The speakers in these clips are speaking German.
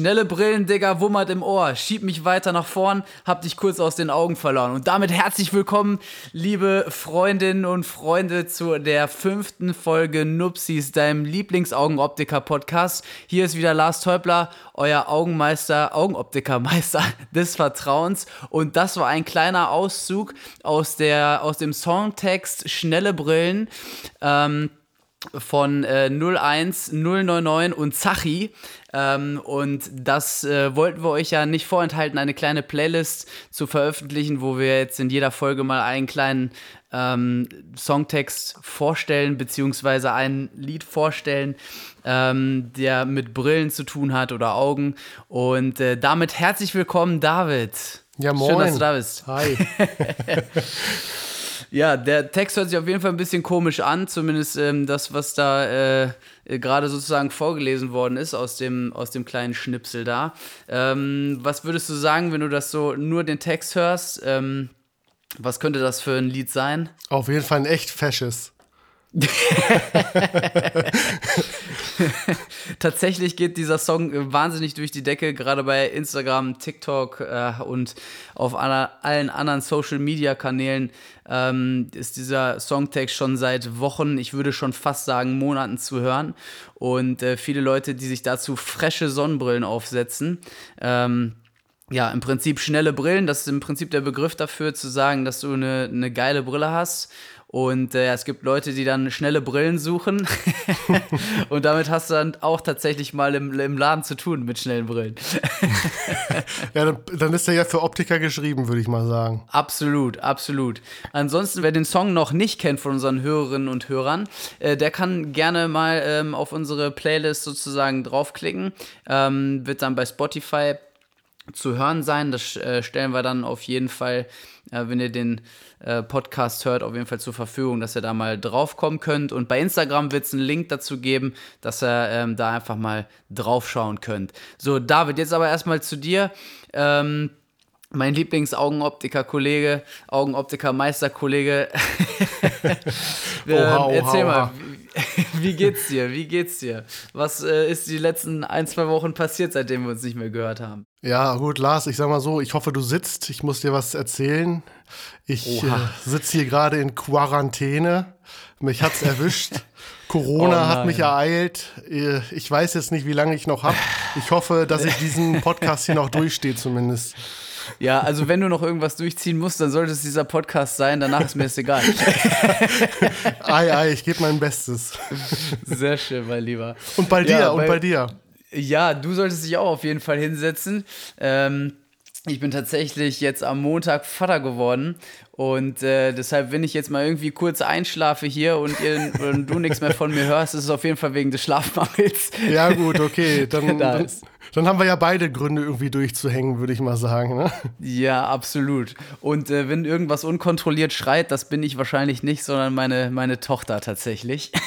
Schnelle Brillen, Digga, wummert im Ohr. Schieb mich weiter nach vorn, hab dich kurz aus den Augen verloren. Und damit herzlich willkommen, liebe Freundinnen und Freunde, zu der fünften Folge Nupsis, deinem Lieblingsaugenoptiker-Podcast. Hier ist wieder Lars Teubler, euer Augenmeister, Augenoptikermeister des Vertrauens. Und das war ein kleiner Auszug aus, der, aus dem Songtext Schnelle Brillen. Ähm, von äh, 01, 099 und Zachi. Ähm, und das äh, wollten wir euch ja nicht vorenthalten, eine kleine Playlist zu veröffentlichen, wo wir jetzt in jeder Folge mal einen kleinen ähm, Songtext vorstellen, beziehungsweise ein Lied vorstellen, ähm, der mit Brillen zu tun hat oder Augen. Und äh, damit herzlich willkommen, David. Ja, moin. Schön, dass du da bist. Hi. Ja, der Text hört sich auf jeden Fall ein bisschen komisch an, zumindest ähm, das, was da äh, gerade sozusagen vorgelesen worden ist aus dem, aus dem kleinen Schnipsel da. Ähm, was würdest du sagen, wenn du das so nur den Text hörst? Ähm, was könnte das für ein Lied sein? Auf jeden Fall ein echt fesches. Tatsächlich geht dieser Song wahnsinnig durch die Decke, gerade bei Instagram, TikTok äh, und auf aller, allen anderen Social-Media-Kanälen ähm, ist dieser Songtext schon seit Wochen, ich würde schon fast sagen Monaten zu hören. Und äh, viele Leute, die sich dazu frische Sonnenbrillen aufsetzen, ähm, ja, im Prinzip schnelle Brillen, das ist im Prinzip der Begriff dafür, zu sagen, dass du eine, eine geile Brille hast und äh, es gibt Leute, die dann schnelle Brillen suchen. und damit hast du dann auch tatsächlich mal im, im Laden zu tun mit schnellen Brillen. ja, dann, dann, ist er ja für Optiker geschrieben, würde ich mal sagen. Absolut, absolut. Ansonsten, wer den Song noch nicht kennt von unseren Hörerinnen und Hörern, äh, der kann gerne mal ähm, auf unsere Playlist sozusagen draufklicken. Ähm, wird dann bei Spotify zu hören sein. Das äh, stellen wir dann auf jeden Fall, äh, wenn ihr den äh, Podcast hört, auf jeden Fall zur Verfügung, dass ihr da mal draufkommen könnt. Und bei Instagram wird es einen Link dazu geben, dass ihr ähm, da einfach mal draufschauen könnt. So, David, jetzt aber erstmal zu dir. Ähm, mein Lieblings-Augenoptiker-Kollege, Augenoptiker-Meister-Kollege. ähm, erzähl mal, wie geht's dir? Wie geht's dir? Was äh, ist die letzten ein, zwei Wochen passiert, seitdem wir uns nicht mehr gehört haben? Ja, gut, Lars, ich sag mal so, ich hoffe, du sitzt. Ich muss dir was erzählen. Ich äh, sitze hier gerade in Quarantäne. Mich hat's erwischt. Corona oh hat mich ereilt. Äh, ich weiß jetzt nicht, wie lange ich noch habe. Ich hoffe, dass ich diesen Podcast hier noch durchstehe zumindest. Ja, also wenn du noch irgendwas durchziehen musst, dann sollte es dieser Podcast sein. Danach ist mir es egal. ei, ei, ich gebe mein Bestes. Sehr schön, mein Lieber. Und bei dir, ja, und bei dir. Ja, du solltest dich auch auf jeden Fall hinsetzen. Ähm, ich bin tatsächlich jetzt am Montag Vater geworden und äh, deshalb, wenn ich jetzt mal irgendwie kurz einschlafe hier und, ihr, und du nichts mehr von mir hörst, ist es auf jeden Fall wegen des Schlafmangels. Ja, gut, okay. Dann, da dann, dann, haben wir ja beide Gründe, irgendwie durchzuhängen, würde ich mal sagen. Ne? Ja, absolut. Und äh, wenn irgendwas unkontrolliert schreit, das bin ich wahrscheinlich nicht, sondern meine, meine Tochter tatsächlich.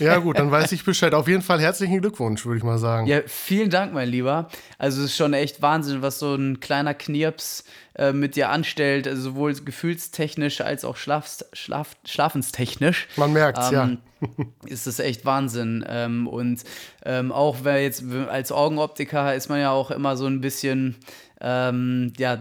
Ja, gut, dann weiß ich Bescheid. Auf jeden Fall herzlichen Glückwunsch, würde ich mal sagen. Ja, vielen Dank, mein Lieber. Also, es ist schon echt Wahnsinn, was so ein kleiner Knirps äh, mit dir anstellt, also sowohl gefühlstechnisch als auch schlaf, schlaf, schlafenstechnisch. Man merkt es, ähm, ja. ist das echt Wahnsinn. Ähm, und ähm, auch wer jetzt als Augenoptiker ist man ja auch immer so ein bisschen ähm, ja,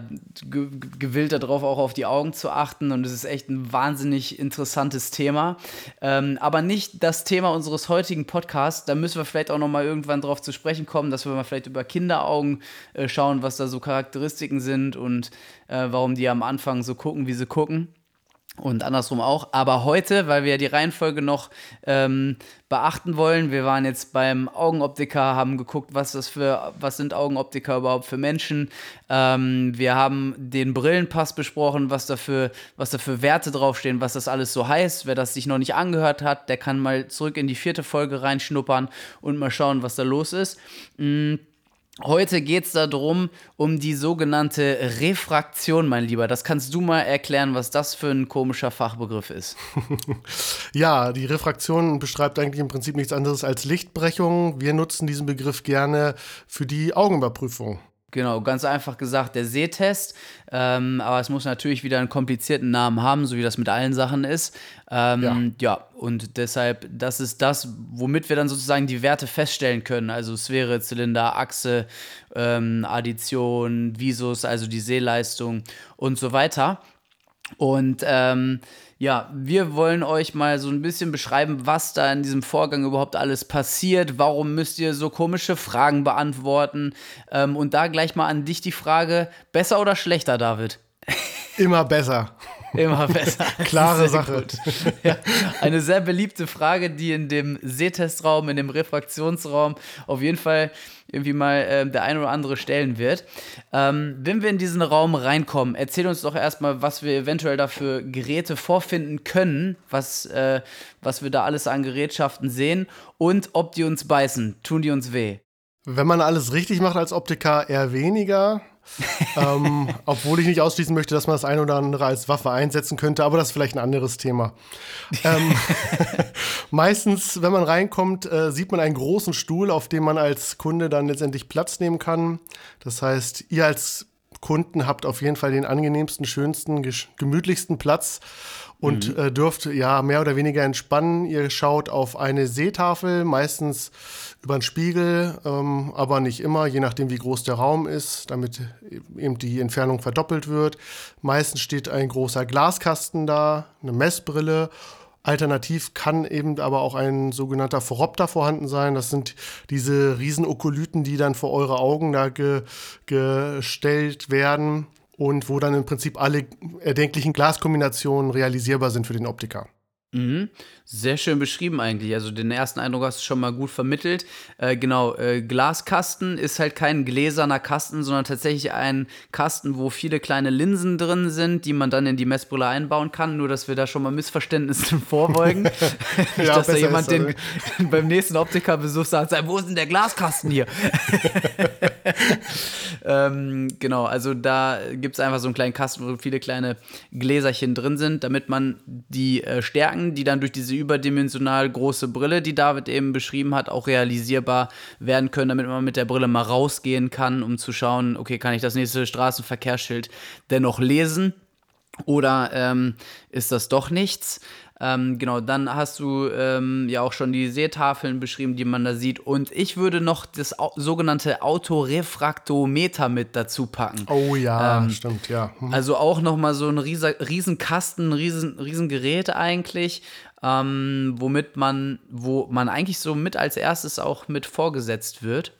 gewillt darauf, auch auf die Augen zu achten. Und es ist echt ein wahnsinnig interessantes Thema. Ähm, aber nicht das Thema unseres heutigen Podcasts. Da müssen wir vielleicht auch noch mal irgendwann drauf zu sprechen kommen, dass wir mal vielleicht über Kinderaugen äh, schauen, was da so Charakteristiken sind und äh, warum die am Anfang so gucken, wie sie gucken und andersrum auch. Aber heute, weil wir die Reihenfolge noch ähm, beachten wollen, wir waren jetzt beim Augenoptiker, haben geguckt, was das für, was sind Augenoptiker überhaupt für Menschen. Ähm, wir haben den Brillenpass besprochen, was dafür, was da für Werte draufstehen, was das alles so heißt. Wer das sich noch nicht angehört hat, der kann mal zurück in die vierte Folge reinschnuppern und mal schauen, was da los ist. Mhm. Heute geht es darum, um die sogenannte Refraktion, mein Lieber. Das kannst du mal erklären, was das für ein komischer Fachbegriff ist. ja, die Refraktion beschreibt eigentlich im Prinzip nichts anderes als Lichtbrechung. Wir nutzen diesen Begriff gerne für die Augenüberprüfung. Genau, ganz einfach gesagt, der Sehtest. Ähm, aber es muss natürlich wieder einen komplizierten Namen haben, so wie das mit allen Sachen ist. Ähm, ja. ja, und deshalb, das ist das, womit wir dann sozusagen die Werte feststellen können. Also Sphäre, Zylinder, Achse, ähm, Addition, Visus, also die Sehleistung und so weiter. Und ähm, ja, wir wollen euch mal so ein bisschen beschreiben, was da in diesem Vorgang überhaupt alles passiert. Warum müsst ihr so komische Fragen beantworten? Ähm, und da gleich mal an dich die Frage: Besser oder schlechter, David? Immer besser. Immer besser. Klare Sache. Ja, eine sehr beliebte Frage, die in dem Sehtestraum, in dem Refraktionsraum auf jeden Fall irgendwie mal äh, der ein oder andere stellen wird. Ähm, wenn wir in diesen Raum reinkommen, erzähl uns doch erstmal, was wir eventuell dafür Geräte vorfinden können, was, äh, was wir da alles an Gerätschaften sehen und ob die uns beißen. Tun die uns weh? Wenn man alles richtig macht als Optiker, eher weniger ähm, obwohl ich nicht ausschließen möchte, dass man das eine oder andere als Waffe einsetzen könnte, aber das ist vielleicht ein anderes Thema. ähm, meistens, wenn man reinkommt, äh, sieht man einen großen Stuhl, auf dem man als Kunde dann letztendlich Platz nehmen kann. Das heißt, ihr als Kunden habt auf jeden Fall den angenehmsten, schönsten, gemütlichsten Platz und mhm. äh, dürft ja mehr oder weniger entspannen. Ihr schaut auf eine Seetafel, meistens über einen Spiegel, ähm, aber nicht immer, je nachdem wie groß der Raum ist, damit eben die Entfernung verdoppelt wird. Meistens steht ein großer Glaskasten da, eine Messbrille. Alternativ kann eben aber auch ein sogenannter Phoropter vorhanden sein. Das sind diese Riesenokolyten, die dann vor eure Augen da ge gestellt werden und wo dann im Prinzip alle erdenklichen Glaskombinationen realisierbar sind für den Optiker. Mhm. Sehr schön beschrieben eigentlich. Also den ersten Eindruck hast du schon mal gut vermittelt. Äh, genau, äh, Glaskasten ist halt kein gläserner Kasten, sondern tatsächlich ein Kasten, wo viele kleine Linsen drin sind, die man dann in die Messbrille einbauen kann. Nur, dass wir da schon mal Missverständnissen vorbeugen. Nicht, ja, dass da jemand den, beim nächsten Optikerbesuch sagt, wo ist denn der Glaskasten hier? ähm, genau, also da gibt es einfach so einen kleinen Kasten, wo viele kleine Gläserchen drin sind, damit man die äh, Stärken, die dann durch diese überdimensional große Brille, die David eben beschrieben hat, auch realisierbar werden können, damit man mit der Brille mal rausgehen kann, um zu schauen, okay, kann ich das nächste Straßenverkehrsschild dennoch lesen? Oder ähm, ist das doch nichts? Ähm, genau, dann hast du ähm, ja auch schon die Seetafeln beschrieben, die man da sieht. Und ich würde noch das au sogenannte Autorefraktometer mit dazu packen. Oh ja, ähm, stimmt, ja. Hm. Also auch nochmal so ein riesen, riesen Kasten, riesen, riesen Gerät eigentlich, ähm, womit man, wo man eigentlich so mit als erstes auch mit vorgesetzt wird.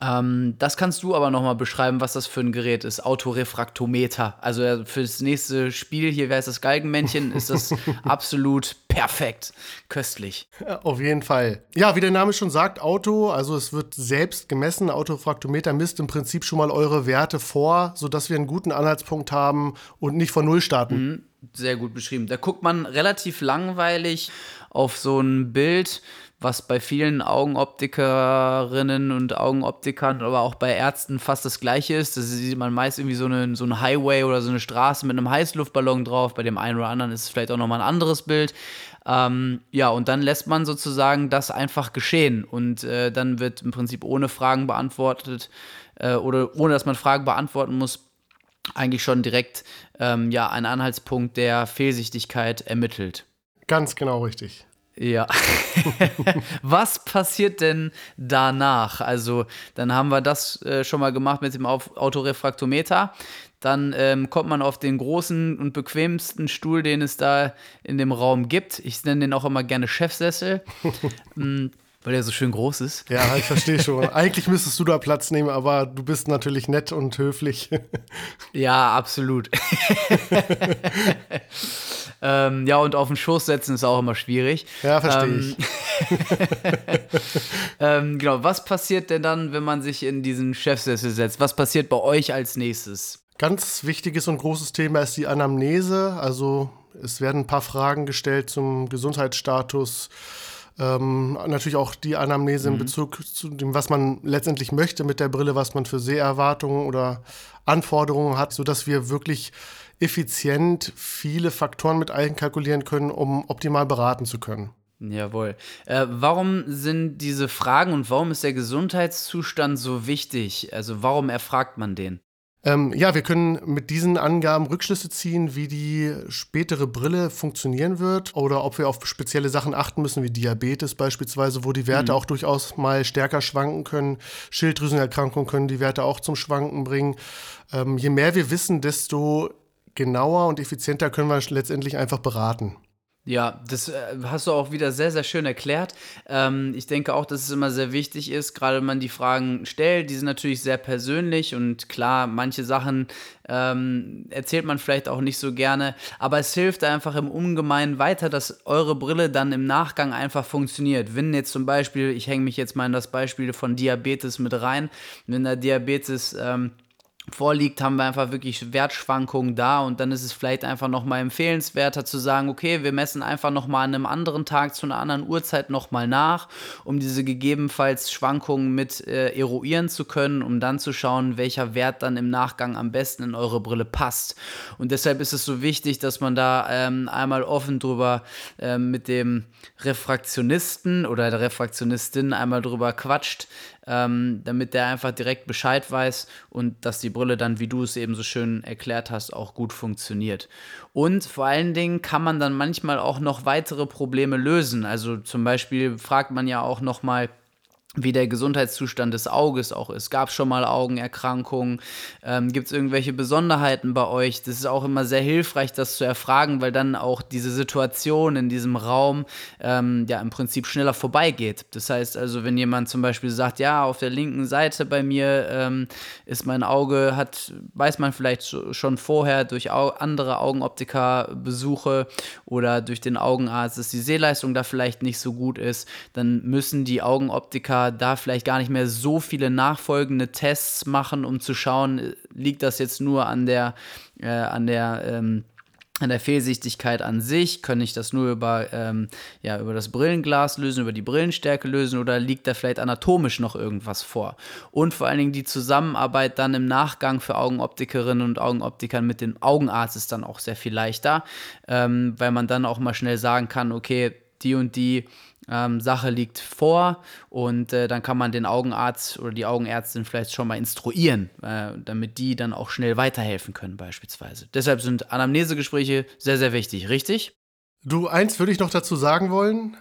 Ähm, das kannst du aber nochmal beschreiben, was das für ein Gerät ist. Autorefraktometer. Also fürs nächste Spiel, hier wäre es das Galgenmännchen, ist das absolut perfekt. Köstlich. Ja, auf jeden Fall. Ja, wie der Name schon sagt, Auto, also es wird selbst gemessen. Autorefraktometer misst im Prinzip schon mal eure Werte vor, sodass wir einen guten Anhaltspunkt haben und nicht von Null starten. Mhm, sehr gut beschrieben. Da guckt man relativ langweilig auf so ein Bild was bei vielen Augenoptikerinnen und Augenoptikern, aber auch bei Ärzten fast das gleiche ist. Da sieht man meist irgendwie so, eine, so ein Highway oder so eine Straße mit einem Heißluftballon drauf. Bei dem einen oder anderen ist es vielleicht auch nochmal ein anderes Bild. Ähm, ja, und dann lässt man sozusagen das einfach geschehen. Und äh, dann wird im Prinzip ohne Fragen beantwortet äh, oder ohne dass man Fragen beantworten muss, eigentlich schon direkt ähm, ja, ein Anhaltspunkt der Fehlsichtigkeit ermittelt. Ganz genau richtig. Ja. Was passiert denn danach? Also, dann haben wir das äh, schon mal gemacht mit dem Autorefraktometer. Dann ähm, kommt man auf den großen und bequemsten Stuhl, den es da in dem Raum gibt. Ich nenne den auch immer gerne Chefsessel. mm, weil er so schön groß ist. Ja, ich verstehe schon. Eigentlich müsstest du da Platz nehmen, aber du bist natürlich nett und höflich. ja, absolut. Ähm, ja, und auf den Schoß setzen ist auch immer schwierig. Ja, verstehe ähm, ich. ähm, genau, was passiert denn dann, wenn man sich in diesen Chefsessel setzt? Was passiert bei euch als nächstes? Ganz wichtiges und großes Thema ist die Anamnese. Also es werden ein paar Fragen gestellt zum Gesundheitsstatus. Ähm, natürlich auch die Anamnese mhm. in Bezug zu dem, was man letztendlich möchte mit der Brille, was man für Seherwartungen oder Anforderungen hat, sodass wir wirklich effizient viele Faktoren mit einkalkulieren können, um optimal beraten zu können. Jawohl. Äh, warum sind diese Fragen und warum ist der Gesundheitszustand so wichtig? Also warum erfragt man den? Ähm, ja, wir können mit diesen Angaben Rückschlüsse ziehen, wie die spätere Brille funktionieren wird oder ob wir auf spezielle Sachen achten müssen, wie Diabetes beispielsweise, wo die Werte mhm. auch durchaus mal stärker schwanken können. Schilddrüsenerkrankungen können die Werte auch zum Schwanken bringen. Ähm, je mehr wir wissen, desto genauer und effizienter können wir letztendlich einfach beraten. Ja, das äh, hast du auch wieder sehr, sehr schön erklärt. Ähm, ich denke auch, dass es immer sehr wichtig ist, gerade wenn man die Fragen stellt, die sind natürlich sehr persönlich und klar, manche Sachen ähm, erzählt man vielleicht auch nicht so gerne, aber es hilft einfach im Ungemeinen weiter, dass eure Brille dann im Nachgang einfach funktioniert. Wenn jetzt zum Beispiel, ich hänge mich jetzt mal in das Beispiel von Diabetes mit rein, wenn der Diabetes ähm, vorliegt, haben wir einfach wirklich Wertschwankungen da und dann ist es vielleicht einfach nochmal empfehlenswerter zu sagen, okay, wir messen einfach nochmal an einem anderen Tag zu einer anderen Uhrzeit nochmal nach, um diese gegebenenfalls Schwankungen mit äh, eruieren zu können, um dann zu schauen, welcher Wert dann im Nachgang am besten in eure Brille passt. Und deshalb ist es so wichtig, dass man da ähm, einmal offen drüber äh, mit dem Refraktionisten oder der Refraktionistin einmal drüber quatscht, ähm, damit der einfach direkt Bescheid weiß und dass die Brille dann, wie du es eben so schön erklärt hast, auch gut funktioniert. Und vor allen Dingen kann man dann manchmal auch noch weitere Probleme lösen. Also zum Beispiel fragt man ja auch noch mal, wie der Gesundheitszustand des Auges auch ist. Gab es schon mal Augenerkrankungen? Ähm, Gibt es irgendwelche Besonderheiten bei euch? Das ist auch immer sehr hilfreich, das zu erfragen, weil dann auch diese Situation in diesem Raum ähm, ja im Prinzip schneller vorbeigeht. Das heißt also, wenn jemand zum Beispiel sagt, ja, auf der linken Seite bei mir ähm, ist mein Auge, hat, weiß man vielleicht schon vorher durch andere Augenoptiker-Besuche oder durch den Augenarzt, dass die Sehleistung da vielleicht nicht so gut ist, dann müssen die Augenoptiker da vielleicht gar nicht mehr so viele nachfolgende Tests machen, um zu schauen, liegt das jetzt nur an der, äh, an der ähm, an der Fehlsichtigkeit an sich, kann ich das nur über, ähm, ja, über das Brillenglas lösen, über die Brillenstärke lösen oder liegt da vielleicht anatomisch noch irgendwas vor? Und vor allen Dingen die Zusammenarbeit dann im Nachgang für Augenoptikerinnen und Augenoptikern mit dem Augenarzt ist dann auch sehr viel leichter, ähm, weil man dann auch mal schnell sagen kann, okay, die und die ähm, Sache liegt vor und äh, dann kann man den Augenarzt oder die Augenärztin vielleicht schon mal instruieren, äh, damit die dann auch schnell weiterhelfen können beispielsweise. Deshalb sind Anamnesegespräche sehr, sehr wichtig, richtig? Du, eins würde ich noch dazu sagen wollen.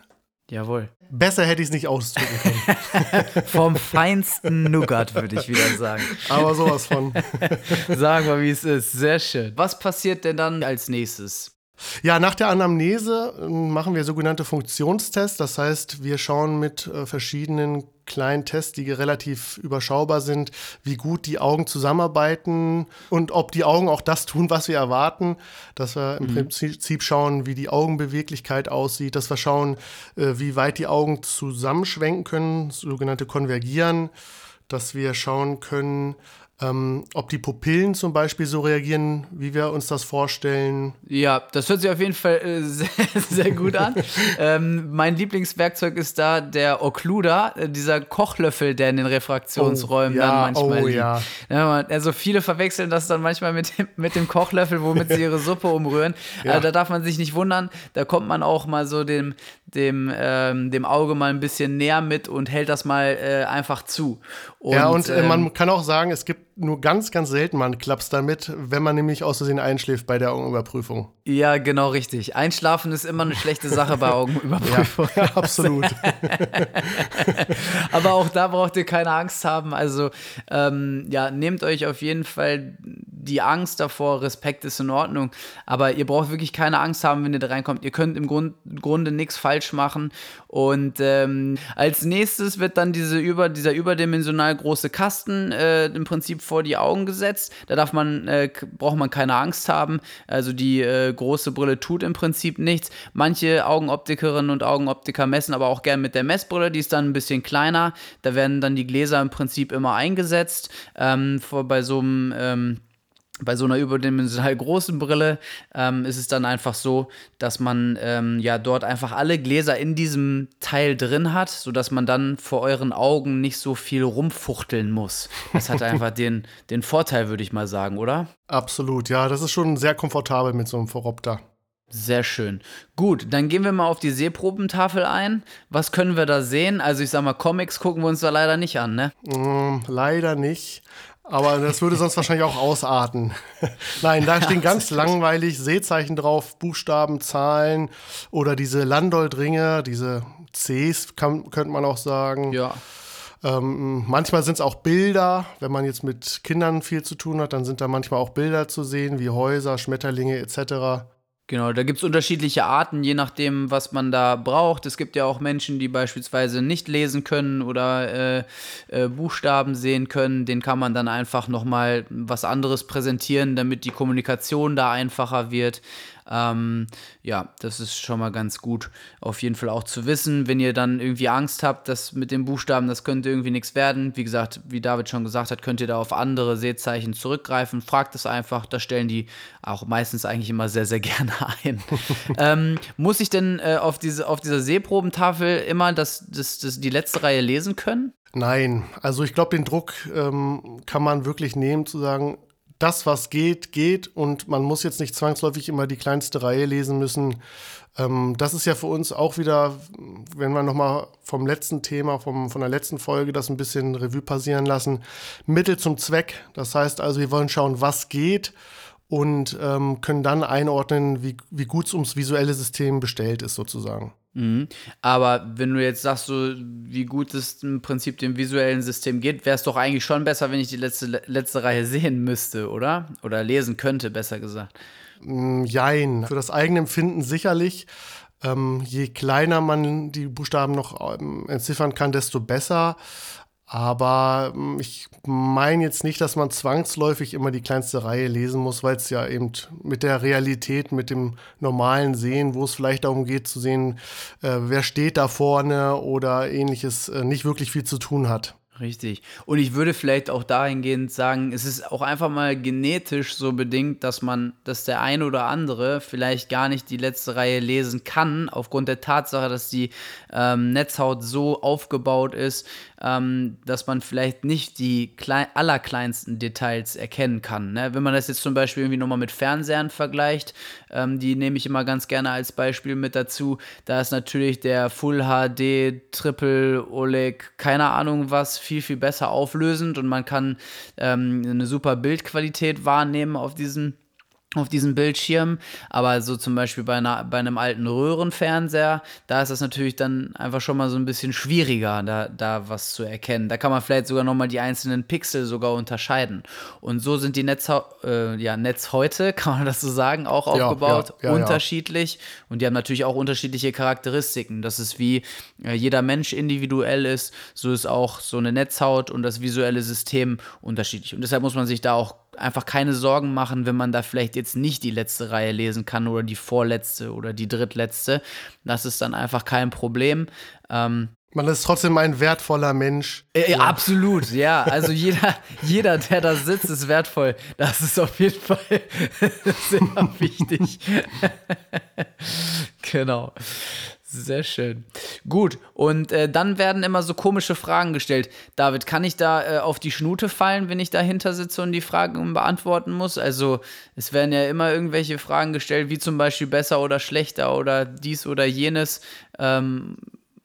Jawohl. Besser hätte ich es nicht ausdrücken können. Vom feinsten Nougat, würde ich wieder sagen. Aber sowas von. sagen wir, wie es ist. Sehr schön. Was passiert denn dann als nächstes? Ja, nach der Anamnese ähm, machen wir sogenannte Funktionstests. Das heißt, wir schauen mit äh, verschiedenen kleinen Tests, die relativ überschaubar sind, wie gut die Augen zusammenarbeiten und ob die Augen auch das tun, was wir erwarten. Dass wir im mhm. Prinzip schauen, wie die Augenbeweglichkeit aussieht, dass wir schauen, äh, wie weit die Augen zusammenschwenken können, sogenannte Konvergieren, dass wir schauen können, ähm, ob die Pupillen zum Beispiel so reagieren, wie wir uns das vorstellen. Ja, das hört sich auf jeden Fall äh, sehr, sehr, gut an. ähm, mein Lieblingswerkzeug ist da der Occluder, äh, dieser Kochlöffel, der in den Refraktionsräumen oh, ja, dann manchmal oh, liegt. Ja. ja. also viele verwechseln das dann manchmal mit dem, mit dem Kochlöffel, womit sie ihre Suppe umrühren. Also da darf man sich nicht wundern, da kommt man auch mal so dem, dem, ähm, dem Auge mal ein bisschen näher mit und hält das mal äh, einfach zu. Und, ja, und äh, man ähm, kann auch sagen, es gibt nur ganz, ganz selten mal einen Klaps damit, wenn man nämlich aus Versehen einschläft bei der Augenüberprüfung. Ja, genau richtig. Einschlafen ist immer eine schlechte Sache bei Augenüberprüfung. Ja, absolut. Aber auch da braucht ihr keine Angst haben. Also ähm, ja, nehmt euch auf jeden Fall die Angst davor. Respekt ist in Ordnung. Aber ihr braucht wirklich keine Angst haben, wenn ihr da reinkommt. Ihr könnt im Grund, Grunde nichts falsch machen. Und ähm, als nächstes wird dann diese über, dieser überdimensional große Kasten äh, im Prinzip vor die Augen gesetzt. Da darf man, äh, braucht man keine Angst haben. Also die äh, große Brille tut im Prinzip nichts. Manche Augenoptikerinnen und Augenoptiker messen aber auch gern mit der Messbrille. Die ist dann ein bisschen kleiner. Da werden dann die Gläser im Prinzip immer eingesetzt. Ähm, vor, bei so einem ähm, bei so einer überdimensional großen Brille ähm, ist es dann einfach so, dass man ähm, ja dort einfach alle Gläser in diesem Teil drin hat, sodass man dann vor euren Augen nicht so viel rumfuchteln muss. Das hat einfach den, den Vorteil, würde ich mal sagen, oder? Absolut, ja, das ist schon sehr komfortabel mit so einem Voropter. Sehr schön. Gut, dann gehen wir mal auf die Sehprobentafel ein. Was können wir da sehen? Also ich sag mal, Comics gucken wir uns da leider nicht an, ne? Mm, leider nicht. Aber das würde sonst wahrscheinlich auch ausarten. Nein, da stehen ganz langweilig Seezeichen drauf, Buchstaben, Zahlen oder diese Landoldringe, diese Cs, kann, könnte man auch sagen. Ja. Ähm, manchmal sind es auch Bilder, wenn man jetzt mit Kindern viel zu tun hat, dann sind da manchmal auch Bilder zu sehen, wie Häuser, Schmetterlinge etc. Genau, da gibt es unterschiedliche Arten, je nachdem, was man da braucht. Es gibt ja auch Menschen, die beispielsweise nicht lesen können oder äh, äh, Buchstaben sehen können. Den kann man dann einfach nochmal was anderes präsentieren, damit die Kommunikation da einfacher wird. Ähm, ja, das ist schon mal ganz gut, auf jeden Fall auch zu wissen. Wenn ihr dann irgendwie Angst habt, dass mit den Buchstaben, das könnte irgendwie nichts werden. Wie gesagt, wie David schon gesagt hat, könnt ihr da auf andere Sehzeichen zurückgreifen. Fragt es einfach, da stellen die auch meistens eigentlich immer sehr, sehr gerne ein. ähm, muss ich denn äh, auf, diese, auf dieser Sehprobentafel immer das, das, das, die letzte Reihe lesen können? Nein, also ich glaube, den Druck ähm, kann man wirklich nehmen, zu sagen, das, was geht, geht und man muss jetzt nicht zwangsläufig immer die kleinste Reihe lesen müssen. Ähm, das ist ja für uns auch wieder, wenn wir nochmal vom letzten Thema, vom, von der letzten Folge das ein bisschen Revue passieren lassen, Mittel zum Zweck. Das heißt also, wir wollen schauen, was geht und ähm, können dann einordnen, wie, wie gut es ums visuelle System bestellt ist sozusagen. Mhm. Aber wenn du jetzt sagst, so wie gut es im Prinzip dem visuellen System geht, wäre es doch eigentlich schon besser, wenn ich die letzte, letzte Reihe sehen müsste, oder? Oder lesen könnte, besser gesagt. Mm, jein. Für das eigene Empfinden sicherlich. Ähm, je kleiner man die Buchstaben noch ähm, entziffern kann, desto besser. Aber hm, ich meine jetzt nicht, dass man zwangsläufig immer die kleinste Reihe lesen muss, weil es ja eben mit der Realität, mit dem normalen Sehen, wo es vielleicht darum geht zu sehen, äh, wer steht da vorne oder ähnliches, äh, nicht wirklich viel zu tun hat. Richtig. Und ich würde vielleicht auch dahingehend sagen, es ist auch einfach mal genetisch so bedingt, dass man, dass der ein oder andere vielleicht gar nicht die letzte Reihe lesen kann, aufgrund der Tatsache, dass die ähm, Netzhaut so aufgebaut ist, ähm, dass man vielleicht nicht die klein, allerkleinsten Details erkennen kann. Ne? Wenn man das jetzt zum Beispiel irgendwie nochmal mit Fernsehern vergleicht, ähm, die nehme ich immer ganz gerne als Beispiel mit dazu. Da ist natürlich der Full HD, Triple OLED, keine Ahnung was, viel, viel besser auflösend und man kann ähm, eine super Bildqualität wahrnehmen auf diesen auf diesem Bildschirm, aber so zum Beispiel bei, einer, bei einem alten Röhrenfernseher, da ist das natürlich dann einfach schon mal so ein bisschen schwieriger, da, da was zu erkennen. Da kann man vielleicht sogar nochmal die einzelnen Pixel sogar unterscheiden. Und so sind die Netz, äh, ja, Netz heute, kann man das so sagen, auch aufgebaut, ja, ja, unterschiedlich. Und die haben natürlich auch unterschiedliche Charakteristiken. Das ist wie äh, jeder Mensch individuell ist, so ist auch so eine Netzhaut und das visuelle System unterschiedlich. Und deshalb muss man sich da auch einfach keine Sorgen machen, wenn man da vielleicht jetzt nicht die letzte Reihe lesen kann oder die vorletzte oder die drittletzte. Das ist dann einfach kein Problem. Ähm, man ist trotzdem ein wertvoller Mensch. Äh, ja. Absolut, ja. Also jeder, jeder, der da sitzt, ist wertvoll. Das ist auf jeden Fall sehr wichtig. genau. Sehr schön. Gut, und äh, dann werden immer so komische Fragen gestellt. David, kann ich da äh, auf die Schnute fallen, wenn ich dahinter sitze und die Fragen beantworten muss? Also, es werden ja immer irgendwelche Fragen gestellt, wie zum Beispiel besser oder schlechter oder dies oder jenes. Ähm,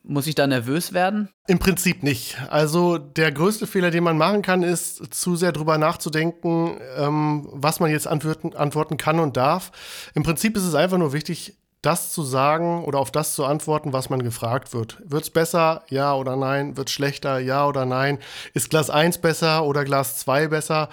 muss ich da nervös werden? Im Prinzip nicht. Also der größte Fehler, den man machen kann, ist zu sehr drüber nachzudenken, ähm, was man jetzt antworten, antworten kann und darf. Im Prinzip ist es einfach nur wichtig, das zu sagen oder auf das zu antworten, was man gefragt wird. Wird es besser? Ja oder nein? Wird es schlechter? Ja oder nein? Ist Glas 1 besser oder Glas 2 besser?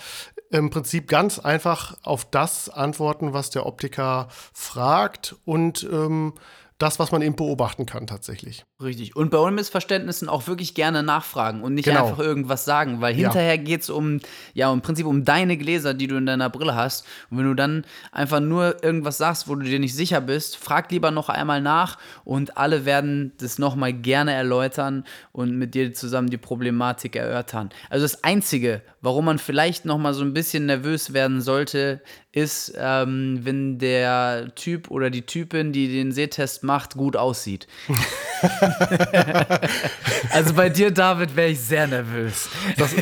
Im Prinzip ganz einfach auf das antworten, was der Optiker fragt und ähm, das, was man eben beobachten kann tatsächlich. Richtig. Und bei Unmissverständnissen auch wirklich gerne nachfragen und nicht genau. einfach irgendwas sagen, weil hinterher ja. geht es um, ja, im Prinzip um deine Gläser, die du in deiner Brille hast. Und wenn du dann einfach nur irgendwas sagst, wo du dir nicht sicher bist, frag lieber noch einmal nach und alle werden das nochmal gerne erläutern und mit dir zusammen die Problematik erörtern. Also das Einzige, warum man vielleicht nochmal so ein bisschen nervös werden sollte, ist, ähm, wenn der Typ oder die Typin, die den Sehtest macht, gut aussieht. also bei dir, David, wäre ich sehr nervös. Das,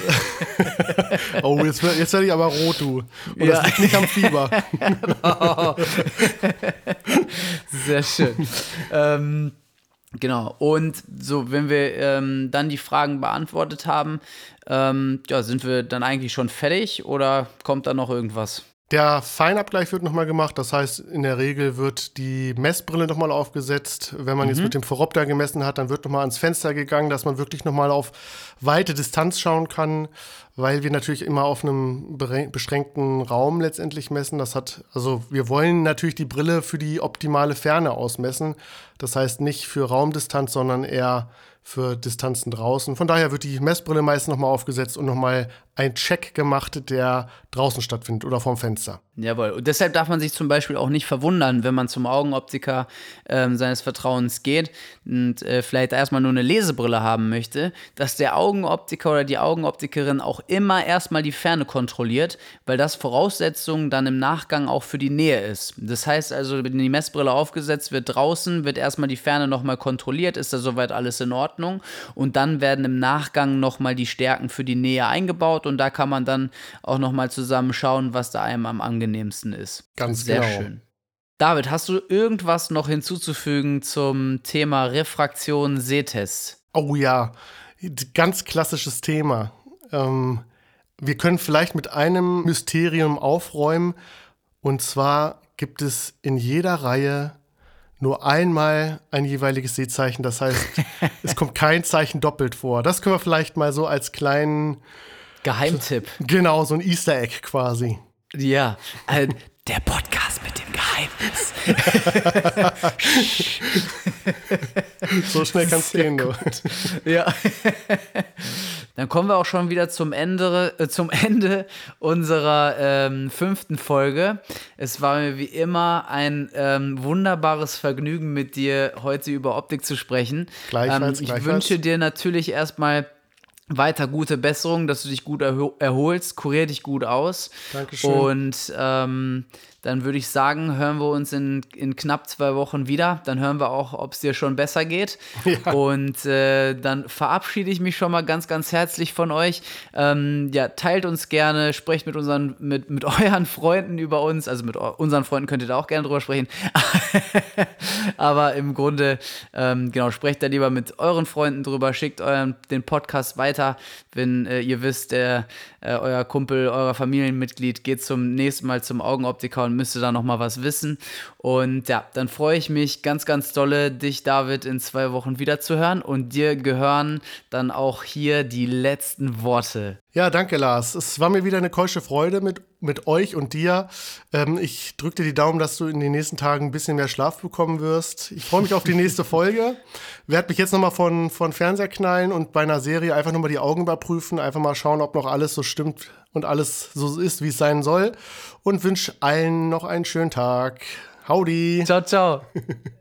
oh, jetzt, jetzt werde ich aber rot, du. Und ja. das liegt nicht am Fieber. Sehr schön. ähm, genau. Und so, wenn wir ähm, dann die Fragen beantwortet haben, ähm, ja, sind wir dann eigentlich schon fertig oder kommt da noch irgendwas? Der Feinabgleich wird nochmal gemacht. Das heißt, in der Regel wird die Messbrille nochmal aufgesetzt. Wenn man mhm. jetzt mit dem Phoropter gemessen hat, dann wird nochmal ans Fenster gegangen, dass man wirklich nochmal auf weite Distanz schauen kann, weil wir natürlich immer auf einem beschränkten Raum letztendlich messen. Das hat, also wir wollen natürlich die Brille für die optimale Ferne ausmessen. Das heißt nicht für Raumdistanz, sondern eher für Distanzen draußen. Von daher wird die Messbrille meist nochmal aufgesetzt und nochmal ein Check gemacht, der draußen stattfindet oder vorm Fenster. Jawohl. Und deshalb darf man sich zum Beispiel auch nicht verwundern, wenn man zum Augenoptiker äh, seines Vertrauens geht und äh, vielleicht erstmal nur eine Lesebrille haben möchte, dass der Augenoptiker oder die Augenoptikerin auch immer erstmal die Ferne kontrolliert, weil das Voraussetzung dann im Nachgang auch für die Nähe ist. Das heißt also, wenn die Messbrille aufgesetzt wird draußen, wird erstmal die Ferne nochmal kontrolliert, ist da soweit alles in Ordnung und dann werden im Nachgang nochmal die Stärken für die Nähe eingebaut und da kann man dann auch nochmal zusammen schauen, was da einem am angenehmsten ist. Ganz Sehr genau. schön. David, hast du irgendwas noch hinzuzufügen zum Thema Refraktion Sehtest? Oh ja, ganz klassisches Thema. Ähm, wir können vielleicht mit einem Mysterium aufräumen. Und zwar gibt es in jeder Reihe nur einmal ein jeweiliges Sehzeichen. Das heißt, es kommt kein Zeichen doppelt vor. Das können wir vielleicht mal so als kleinen Geheimtipp. Genau, so ein Easter Egg quasi. Ja, äh, der Podcast mit dem Geheimnis. so schnell kann es gehen, du. Ja. Dann kommen wir auch schon wieder zum Ende, äh, zum Ende unserer ähm, fünften Folge. Es war mir wie immer ein ähm, wunderbares Vergnügen, mit dir heute über Optik zu sprechen. Gleichfalls, ähm, ich gleichfalls. wünsche dir natürlich erstmal weiter gute Besserung, dass du dich gut erholst, kurier dich gut aus. Dankeschön. Und ähm, dann würde ich sagen, hören wir uns in, in knapp zwei Wochen wieder. Dann hören wir auch, ob es dir schon besser geht. Ja. Und äh, dann verabschiede ich mich schon mal ganz, ganz herzlich von euch. Ähm, ja, teilt uns gerne, sprecht mit unseren, mit, mit euren Freunden über uns. Also mit unseren Freunden könnt ihr da auch gerne drüber sprechen. Aber im Grunde, ähm, genau, sprecht da lieber mit euren Freunden drüber, schickt euren, den Podcast weiter, weiter. Wenn äh, ihr wisst, der, äh, euer Kumpel, euer Familienmitglied geht zum nächsten Mal zum Augenoptiker und müsste da noch mal was wissen. Und ja, dann freue ich mich ganz, ganz dolle, dich, David, in zwei Wochen wieder zu hören. Und dir gehören dann auch hier die letzten Worte. Ja, danke, Lars. Es war mir wieder eine keusche Freude mit, mit euch und dir. Ähm, ich drücke dir die Daumen, dass du in den nächsten Tagen ein bisschen mehr Schlaf bekommen wirst. Ich freue mich auf die nächste Folge. Werde mich jetzt nochmal von, von Fernseher knallen und bei einer Serie einfach nochmal die Augen überprüfen. Einfach mal schauen, ob noch alles so stimmt und alles so ist, wie es sein soll. Und wünsche allen noch einen schönen Tag. Howdy. Ciao, ciao.